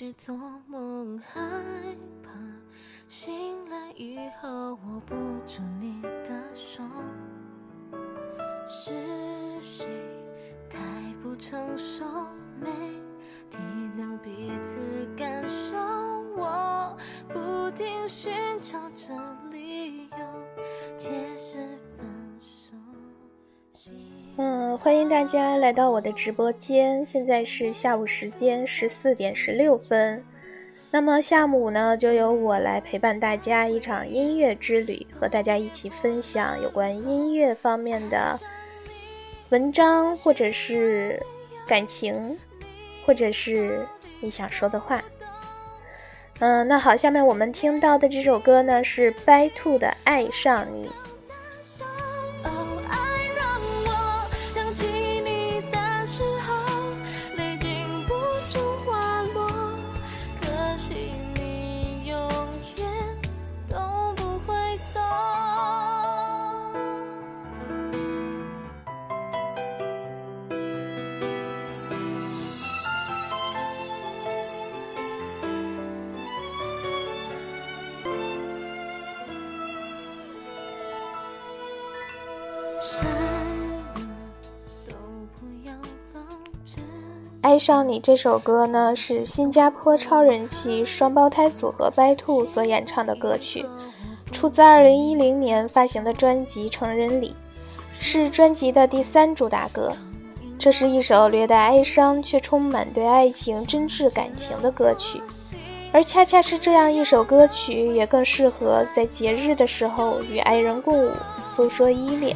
是做梦，害怕醒来以后握不住你欢迎大家来到我的直播间，现在是下午时间十四点十六分。那么下午呢，就由我来陪伴大家一场音乐之旅，和大家一起分享有关音乐方面的文章，或者是感情，或者是你想说的话。嗯，那好，下面我们听到的这首歌呢是 By Two 的《爱上你》。上你这首歌呢，是新加坡超人气双胞胎组合 By Two 所演唱的歌曲，出自2010年发行的专辑《成人礼》，是专辑的第三主打歌。这是一首略带哀伤却充满对爱情真挚感情的歌曲，而恰恰是这样一首歌曲，也更适合在节日的时候与爱人共舞，诉说依恋。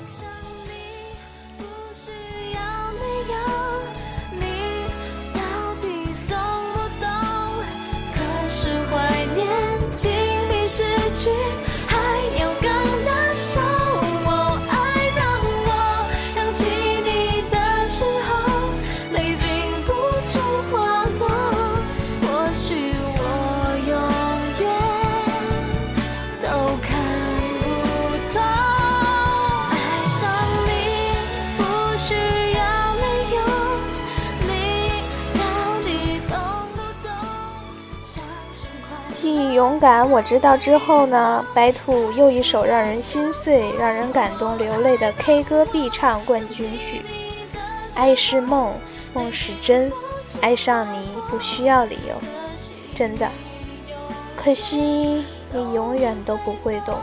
勇敢，我知道之后呢，白兔又一首让人心碎、让人感动流泪的 K 歌必唱冠军曲。爱是梦，梦是真，爱上你不需要理由，真的。可惜你永远都不会懂。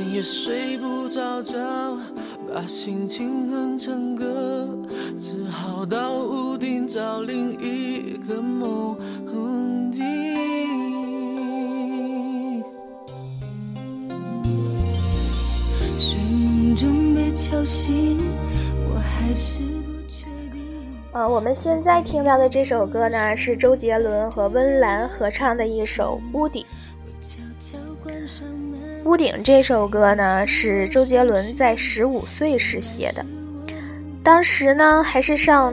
也睡不着觉，把心情哼成歌，只好到屋顶找另一个梦境。睡梦中被敲醒，我还是不确定。呃，我们现在听到的这首歌呢，是周杰伦和温岚合唱的一首《屋顶》。屋顶这首歌呢，是周杰伦在十五岁时写的。当时呢，还是上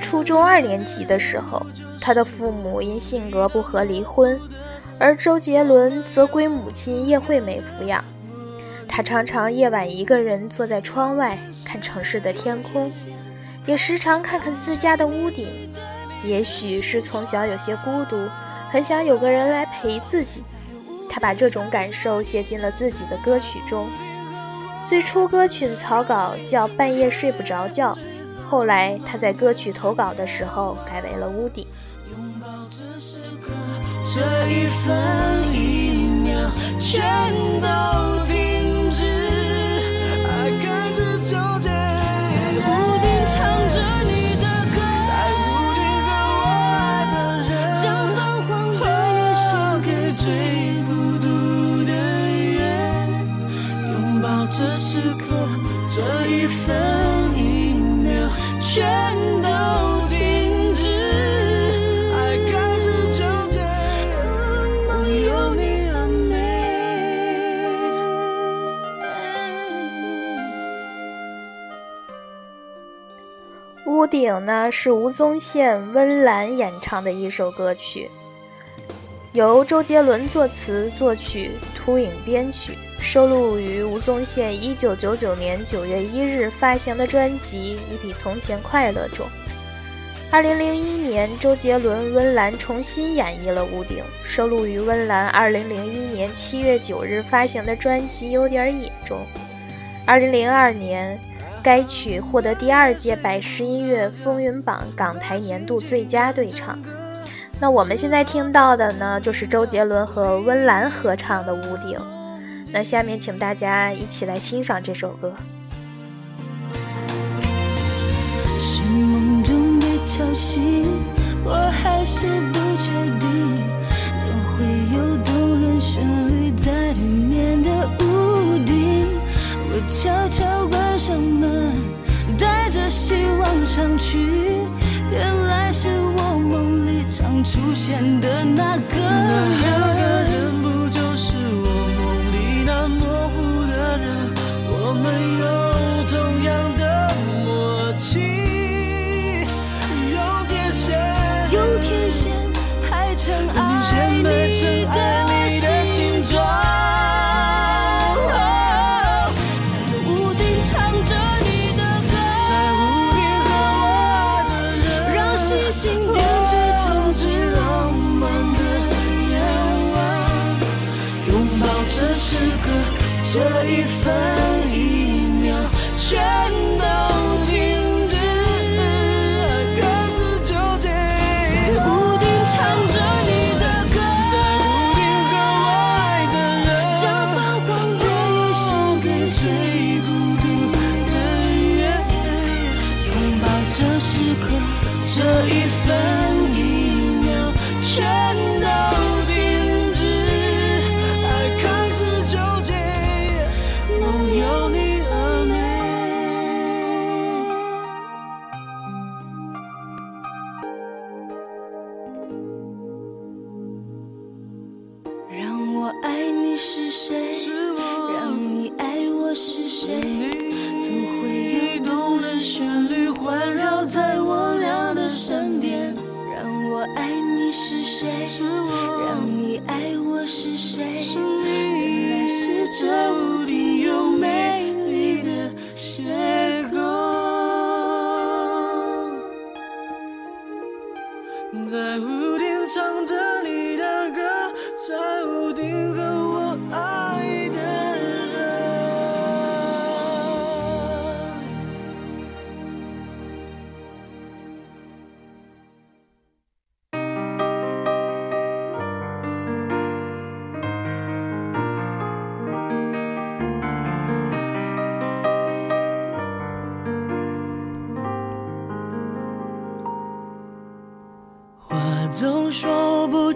初中二年级的时候，他的父母因性格不合离婚，而周杰伦则归母亲叶惠美抚养。他常常夜晚一个人坐在窗外看城市的天空，也时常看看自家的屋顶。也许是从小有些孤独，很想有个人来陪自己。他把这种感受写进了自己的歌曲中。最初歌曲草稿叫《半夜睡不着觉》，后来他在歌曲投稿的时候改为了《屋顶》。这一分一秒全都屋顶呢是吴宗宪、温岚演唱的一首歌曲，由周杰伦作词作曲，秃影编曲，收录于吴宗宪1999年9月1日发行的专辑《你比从前快乐》中。2001年，周杰伦、温岚重新演绎了《屋顶》，收录于温岚2001年7月9日发行的专辑《有点野》中。2002年。该曲获得第二届百事音乐风云榜港台年度最佳对唱。那我们现在听到的呢，就是周杰伦和温岚合唱的《屋顶》。那下面请大家一起来欣赏这首歌。是梦中被敲醒，我还是不确定，怎会有动人旋律在里面的屋顶？我悄悄关上门，带着希望上去，原来是我梦里常出现的那个人。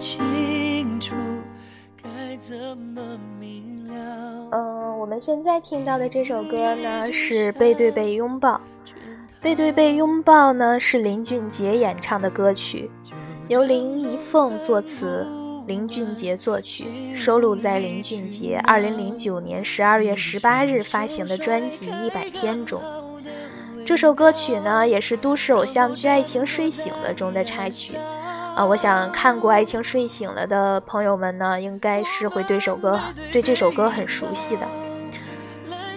清楚该怎么明了。嗯，我们现在听到的这首歌呢是《背对背拥抱》。《背对背拥抱》呢是林俊杰演唱的歌曲，由林一凤作词，林俊杰作曲，收录在林俊杰2009年12月18日发行的专辑《一百天》中。这首歌曲呢也是都市偶像剧《爱情睡醒了》中的插曲。啊，我想看过《爱情睡醒了》的朋友们呢，应该是会对首歌对这首歌很熟悉的。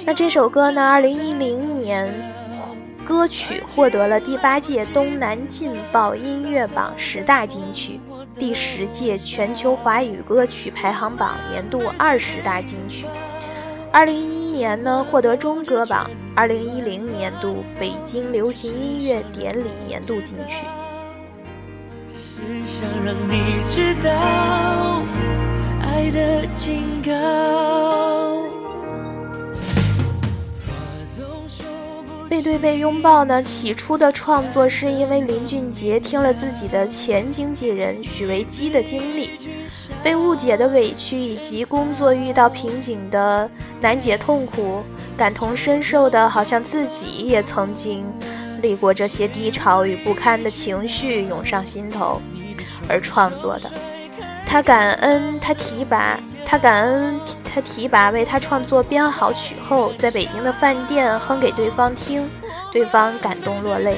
那这首歌呢，二零一零年歌曲获得了第八届东南劲爆音乐榜十大金曲，第十届全球华语歌曲排行榜年度二十大金曲。二零一一年呢，获得中歌榜；二零一零年度北京流行音乐典礼年度金曲。是想让你知道爱的警告。背对背拥抱呢？起初的创作是因为林俊杰听了自己的前经纪人许维基的经历，被误解的委屈，以及工作遇到瓶颈的难解痛苦，感同身受的，好像自己也曾经历过这些低潮与不堪的情绪涌上心头而创作的。他感恩他提拔。他感恩他提拔为他创作编好曲后，在北京的饭店哼给对方听，对方感动落泪。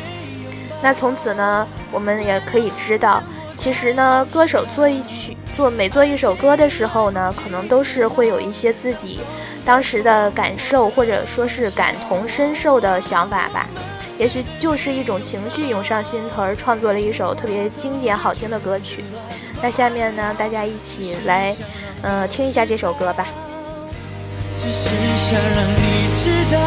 那从此呢，我们也可以知道，其实呢，歌手做一曲做每做一首歌的时候呢，可能都是会有一些自己当时的感受，或者说是感同身受的想法吧。也许就是一种情绪涌上心头，而创作了一首特别经典好听的歌曲。那下面呢，大家一起来。嗯，听一下这首歌吧。只是想让你知道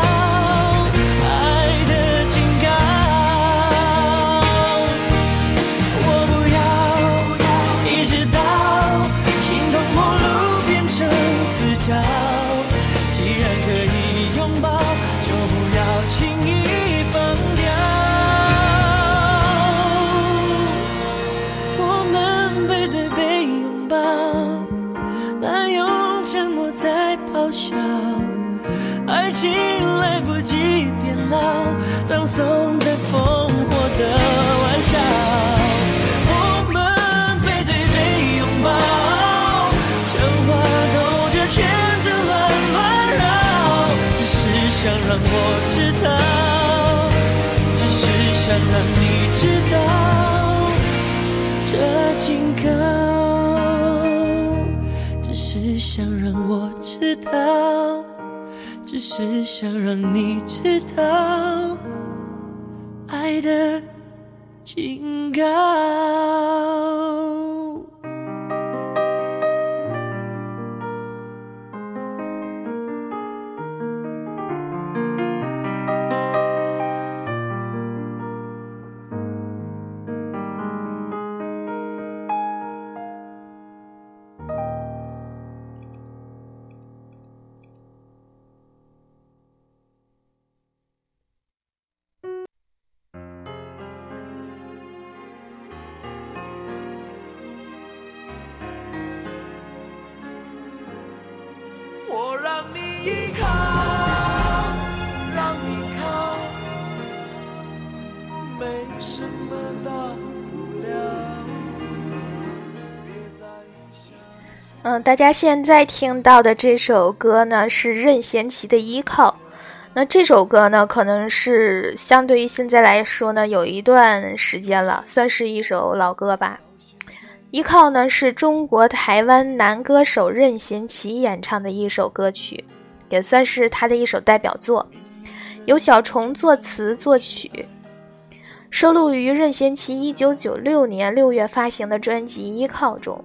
葬送在烽火的玩笑。我们背对背拥抱，讲话兜着圈子乱乱绕，只是想让我知道，只是想让你知道，这警告，只是想让我。知道，只是想让你知道的警告。嗯，大家现在听到的这首歌呢是任贤齐的《依靠》。那这首歌呢，可能是相对于现在来说呢，有一段时间了，算是一首老歌吧。《依靠》呢是中国台湾男歌手任贤齐演唱的一首歌曲，也算是他的一首代表作，由小虫作词作曲，收录于任贤齐一九九六年六月发行的专辑《依靠》中。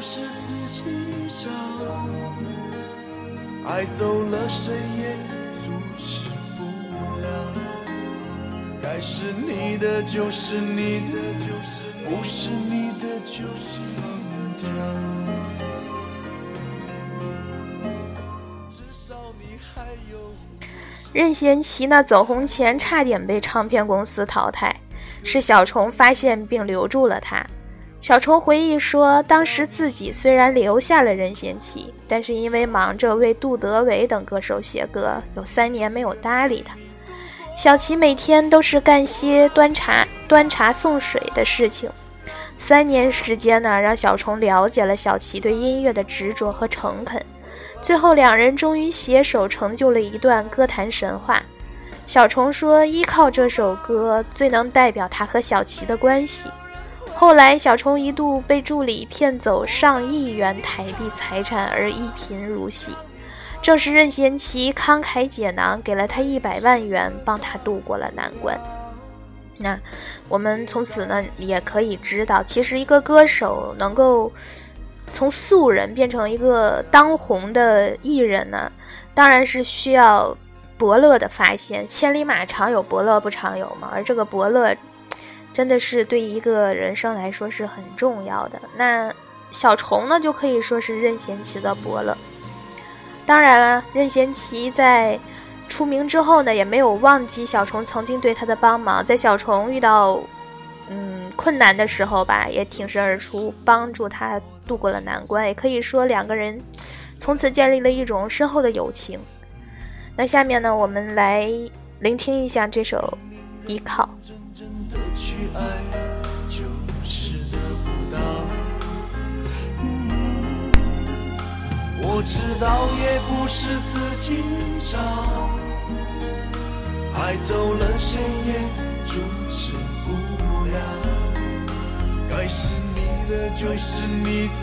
是自己找爱走了，谁也阻止不了。该是你的就是你的，不是你的就是你的。至少你还有。任贤齐呢，走红前差点被唱片公司淘汰，是小虫发现并留住了他。小虫回忆说，当时自己虽然留下了任贤齐，但是因为忙着为杜德伟等歌手写歌，有三年没有搭理他。小齐每天都是干些端茶、端茶送水的事情。三年时间呢，让小虫了解了小齐对音乐的执着和诚恳。最后，两人终于携手成就了一段歌坛神话。小虫说：“依靠这首歌，最能代表他和小齐的关系。”后来，小虫一度被助理骗走上亿元台币财产而一贫如洗，正是任贤齐慷慨解囊，给了他一百万元，帮他渡过了难关。那我们从此呢，也可以知道，其实一个歌手能够从素人变成一个当红的艺人呢，当然是需要伯乐的发现。千里马常有，伯乐不常有嘛。而这个伯乐，真的是对一个人生来说是很重要的。那小虫呢，就可以说是任贤齐的伯乐。当然了，任贤齐在。出名之后呢，也没有忘记小虫曾经对他的帮忙，在小虫遇到嗯困难的时候吧，也挺身而出，帮助他度过了难关。也可以说两个人从此建立了一种深厚的友情。那下面呢，我们来聆听一下这首《依靠》。去爱就是得不到我知道也不是自己找，爱走了谁也阻止不了。该是你的就是你的，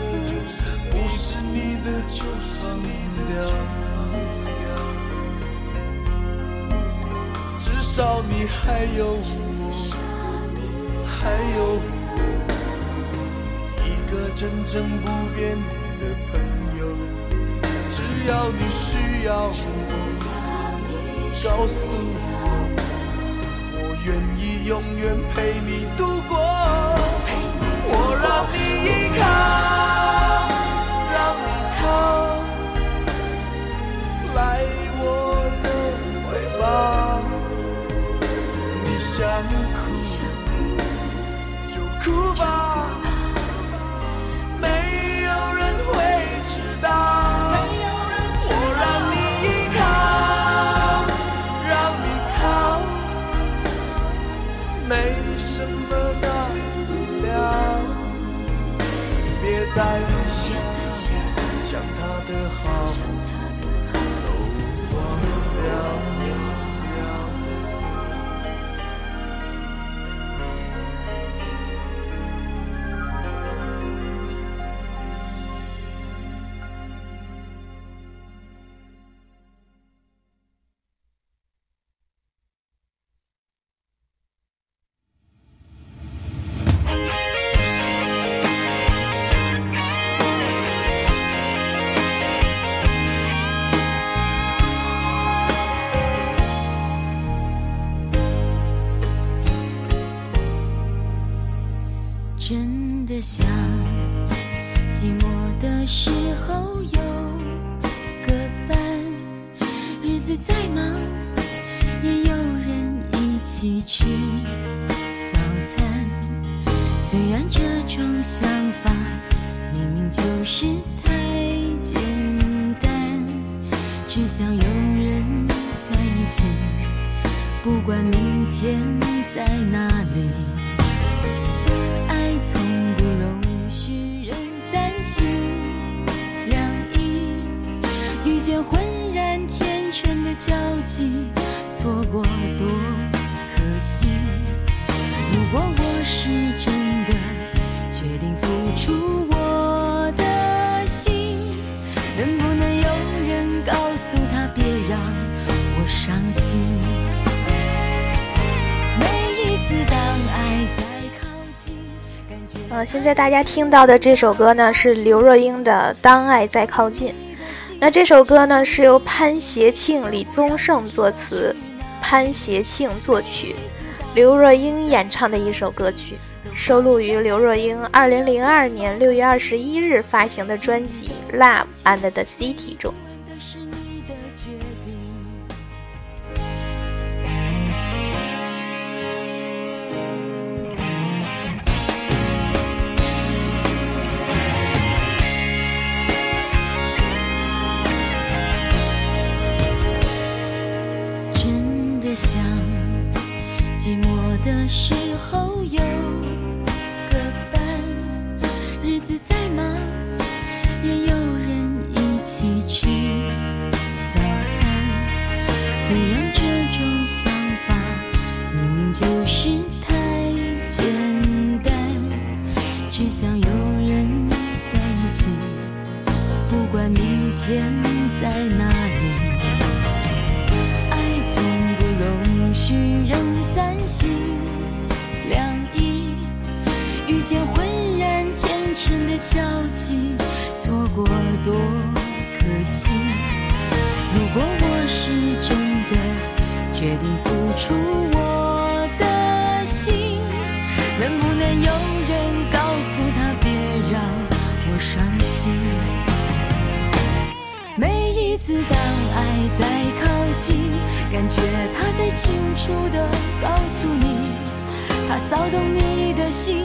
不是你的就放掉。至少你还有我，还有，一个真正不变的朋友。只要你需要我，告诉我，我愿意永远陪你度过。我让你依靠，让你靠，来我的怀抱。你想哭哭吧，没有人会知道。我让你依靠，让你靠，没什么大不了。别再想，将他的好。虽然这种想法明明就是太简单，只想有人在一起，不管明天在哪里。爱从不容许人三心两意，遇见浑然天成的交集错过多可惜！如果我是真的决定付出我的心，能不能有人告诉他别让我伤心？每一次当爱在靠近，感觉……呃，现在大家听到的这首歌呢，是刘若英的《当爱在靠近》。那这首歌呢，是由潘协庆、李宗盛作词，潘协庆作曲，刘若英演唱的一首歌曲，收录于刘若英二零零二年六月二十一日发行的专辑《Love and the City》中。交集，错过多可惜。如果我是真的决定付出我的心，能不能有人告诉他别让我伤心？每一次当爱在靠近，感觉他在清楚的告诉你，他骚动你的心，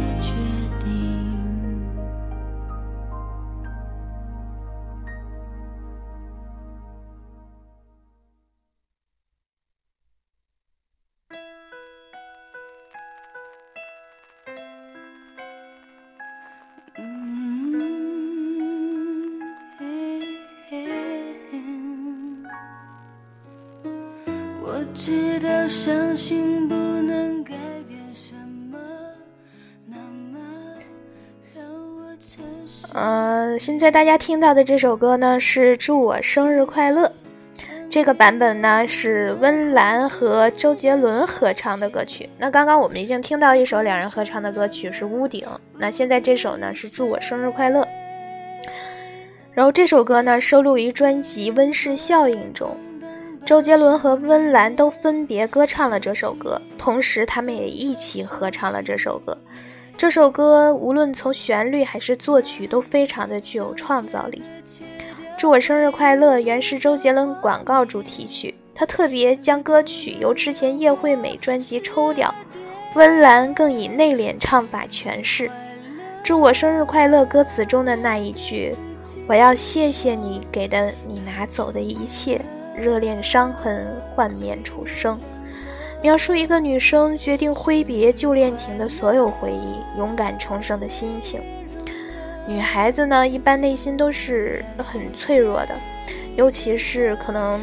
现在大家听到的这首歌呢是《祝我生日快乐》，这个版本呢是温岚和周杰伦合唱的歌曲。那刚刚我们已经听到一首两人合唱的歌曲是《屋顶》，那现在这首呢是《祝我生日快乐》。然后这首歌呢收录于专辑《温室效应》中，周杰伦和温岚都分别歌唱了这首歌，同时他们也一起合唱了这首歌。这首歌无论从旋律还是作曲都非常的具有创造力。祝我生日快乐原是周杰伦广告主题曲，他特别将歌曲由之前叶惠美专辑抽掉，温岚更以内敛唱法诠释。祝我生日快乐歌词中的那一句“我要谢谢你给的你拿走的一切，热恋伤痕幻灭重生”，描述一个女生决定挥别旧恋情的所有回忆，勇敢重生的心情。女孩子呢，一般内心都是很脆弱的，尤其是可能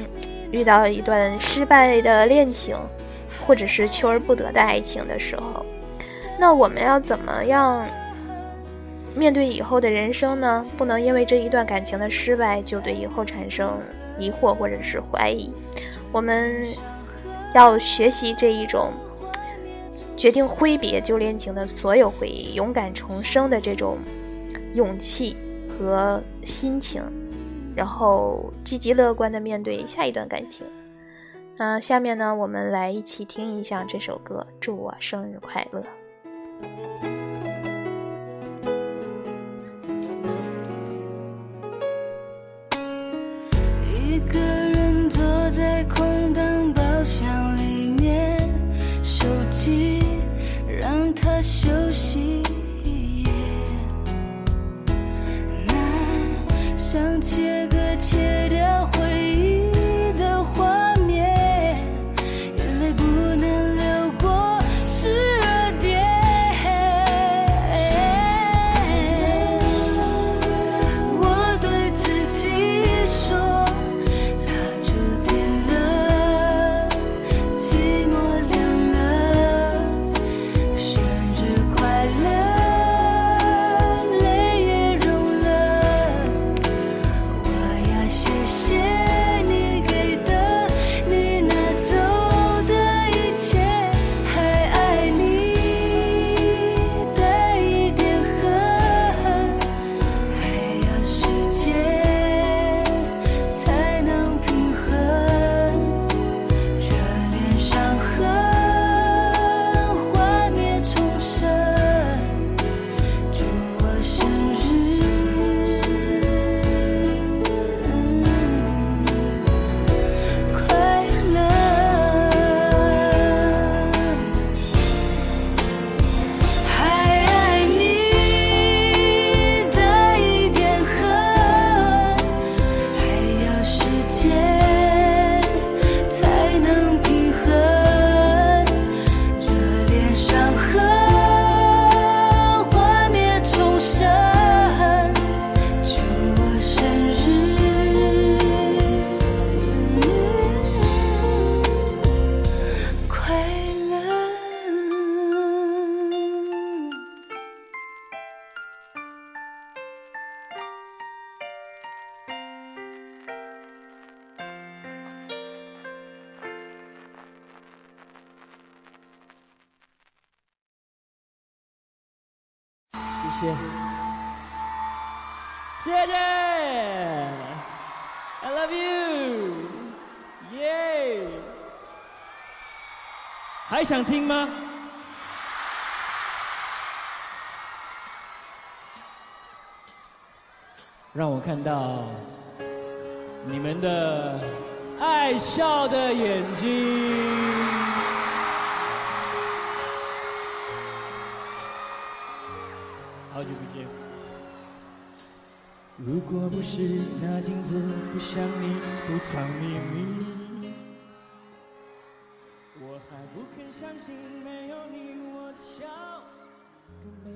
遇到一段失败的恋情，或者是求而不得的爱情的时候，那我们要怎么样面对以后的人生呢？不能因为这一段感情的失败就对以后产生疑惑或者是怀疑。我们要学习这一种决定挥别旧恋情的所有回忆，勇敢重生的这种。勇气和心情，然后积极乐观的面对下一段感情。那下面呢，我们来一起听一下这首歌，祝我生日快乐。让他休息一夜。难想切割切谢谢，I love you，耶！还想听吗？让我看到你们的爱笑的眼睛。好久不见。如果不是那镜子不像你不藏秘密，我还不肯相信没有你我笑更美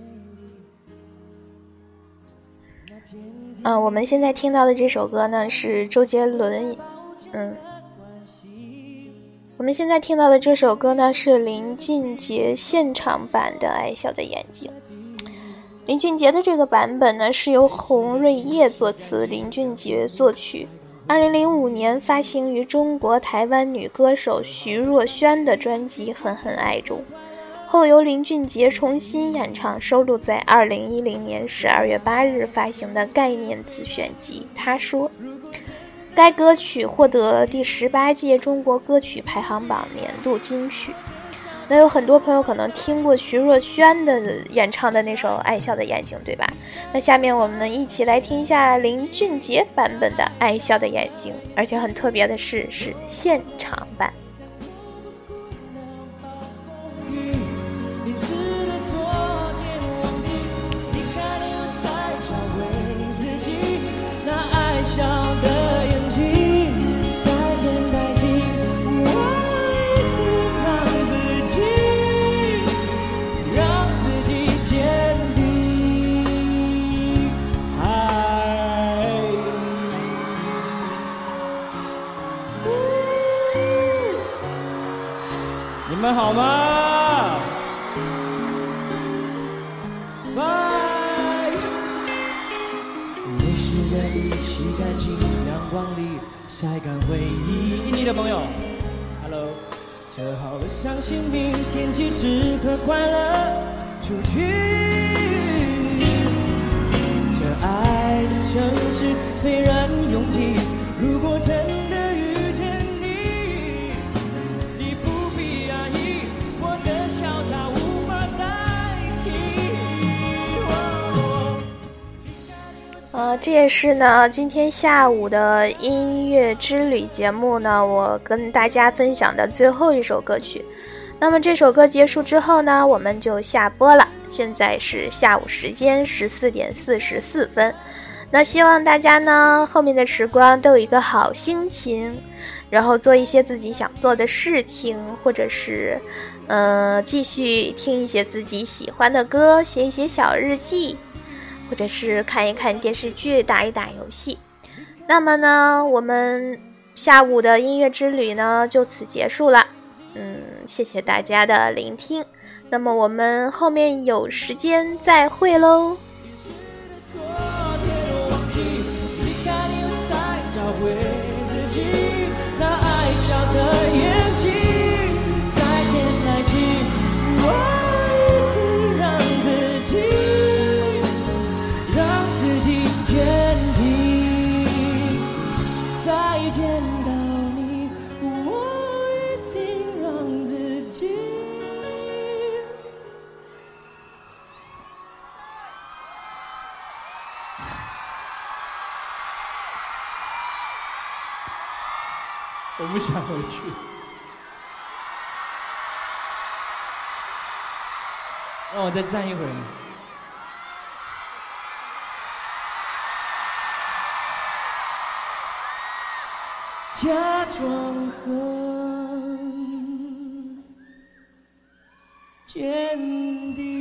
丽。嗯，我们现在听到的这首歌呢是周杰伦，嗯，我们现在听到的这首歌呢是林俊杰现场版的《爱笑的眼睛》。林俊杰的这个版本呢，是由洪瑞叶作词，林俊杰作曲。二零零五年发行于中国台湾女歌手徐若瑄的专辑《狠狠爱》中，后由林俊杰重新演唱，收录在二零一零年十二月八日发行的概念自选集《他说》。该歌曲获得第十八届中国歌曲排行榜年度金曲。那有很多朋友可能听过徐若瑄的演唱的那首《爱笑的眼睛》，对吧？那下面我们一起来听一下林俊杰版本的《爱笑的眼睛》，而且很特别的是，是现场版。们好吗？拜。泪湿的衣，洗干净，阳光里晒干回忆。你的朋友，Hello。折好了，相信明天起只和快乐出去。这爱的城市虽然拥挤，如果真。呃，这也是呢，今天下午的音乐之旅节目呢，我跟大家分享的最后一首歌曲。那么这首歌结束之后呢，我们就下播了。现在是下午时间十四点四十四分。那希望大家呢，后面的时光都有一个好心情，然后做一些自己想做的事情，或者是，呃，继续听一些自己喜欢的歌，写一写小日记。或者是看一看电视剧，打一打游戏。那么呢，我们下午的音乐之旅呢就此结束了。嗯，谢谢大家的聆听。那么我们后面有时间再会喽。会自己那爱笑的我不想回去，让我再站一会儿。假装很坚定。